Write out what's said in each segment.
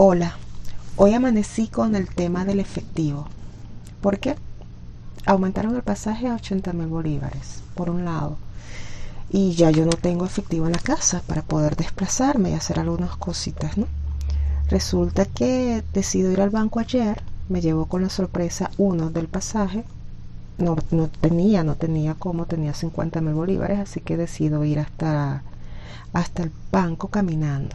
Hola, hoy amanecí con el tema del efectivo. ¿Por qué? Aumentaron el pasaje a 80 mil bolívares, por un lado. Y ya yo no tengo efectivo en la casa para poder desplazarme y hacer algunas cositas, ¿no? Resulta que decido ir al banco ayer, me llevó con la sorpresa uno del pasaje. No, no tenía, no tenía como, tenía 50 mil bolívares, así que decido ir hasta, hasta el banco caminando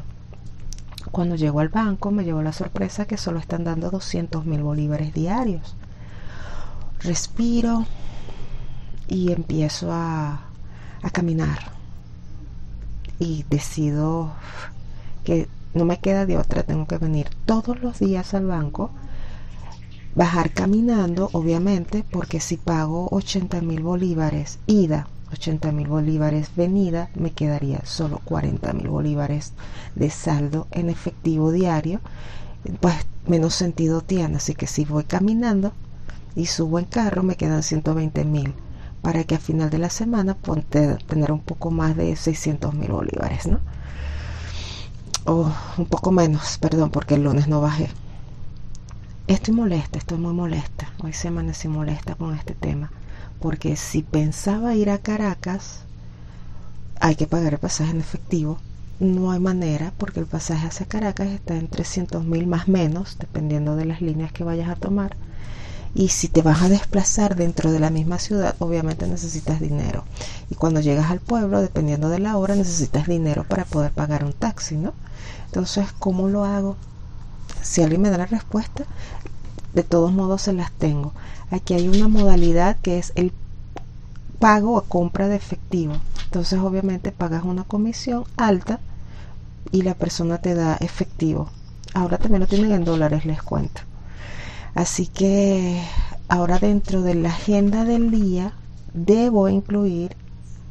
cuando llego al banco me llevo la sorpresa que solo están dando 200 mil bolívares diarios. Respiro y empiezo a, a caminar. Y decido que no me queda de otra, tengo que venir todos los días al banco, bajar caminando, obviamente, porque si pago 80 mil bolívares ida 80 mil bolívares venida, me quedaría solo 40 mil bolívares de saldo en efectivo diario, pues menos sentido tiene. Así que si voy caminando y subo en carro, me quedan 120 mil para que a final de la semana ponte, tener un poco más de 600 mil bolívares, ¿no? O un poco menos, perdón, porque el lunes no bajé. Estoy molesta, estoy muy molesta. Hoy se molesta con este tema porque si pensaba ir a Caracas, hay que pagar el pasaje en efectivo. No hay manera porque el pasaje hacia Caracas está en 300 mil más menos, dependiendo de las líneas que vayas a tomar. Y si te vas a desplazar dentro de la misma ciudad, obviamente necesitas dinero. Y cuando llegas al pueblo, dependiendo de la hora, necesitas dinero para poder pagar un taxi, ¿no? Entonces, ¿cómo lo hago? Si alguien me da la respuesta, de todos modos se las tengo. Aquí hay una modalidad que es el pago o compra de efectivo. Entonces obviamente pagas una comisión alta y la persona te da efectivo. Ahora también lo tienen en dólares, les cuento. Así que ahora dentro de la agenda del día debo incluir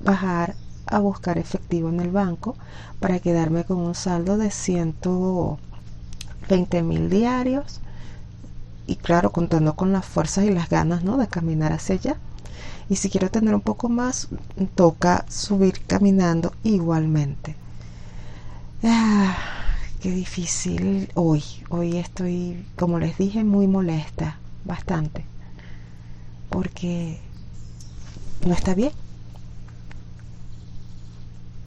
bajar a buscar efectivo en el banco para quedarme con un saldo de 120 mil diarios y claro, contando con las fuerzas y las ganas ¿no? de caminar hacia allá. Y si quiero tener un poco más, toca subir caminando igualmente. Ah, qué difícil hoy. Hoy estoy, como les dije, muy molesta, bastante. Porque no está bien.